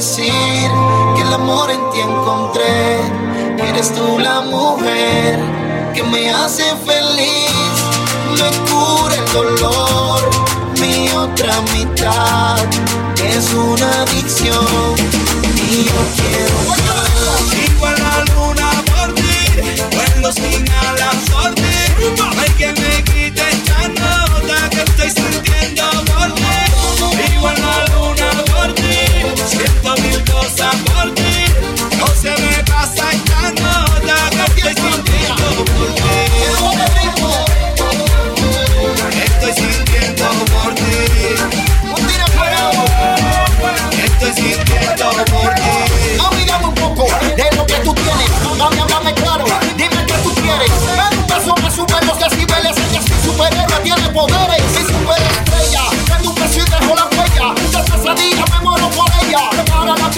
que el amor en ti encontré. Que eres tú la mujer que me hace feliz, me cura el dolor. Mi otra mitad es una adicción. Y yo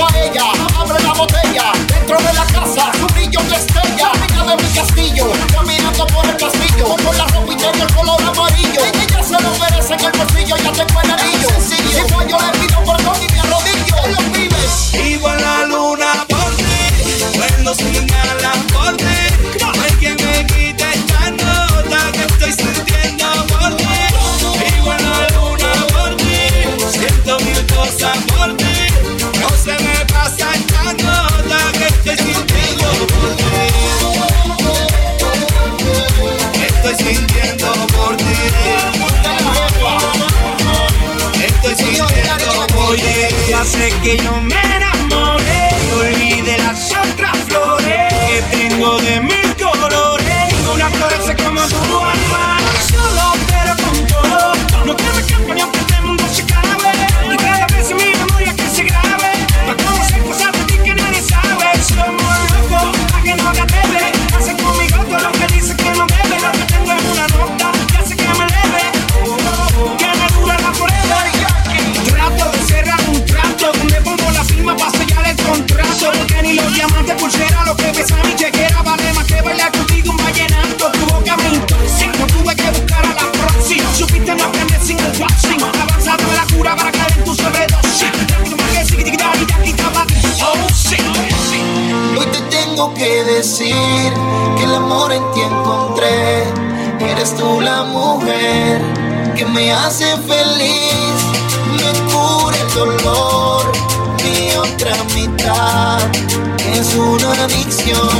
a ella, abre la botella, dentro de la casa, su brillo de estrella, venga de mi castillo, Sintiendo por ti. Estoy sintiendo por ti. Ya sé que yo me enamoré. Olvidé las otras flores que tengo de mil colores. Ninguna florece como tu alma. que decir que el amor en ti encontré. Eres tú la mujer que me hace feliz, me cura el dolor, mi otra mitad es una adicción.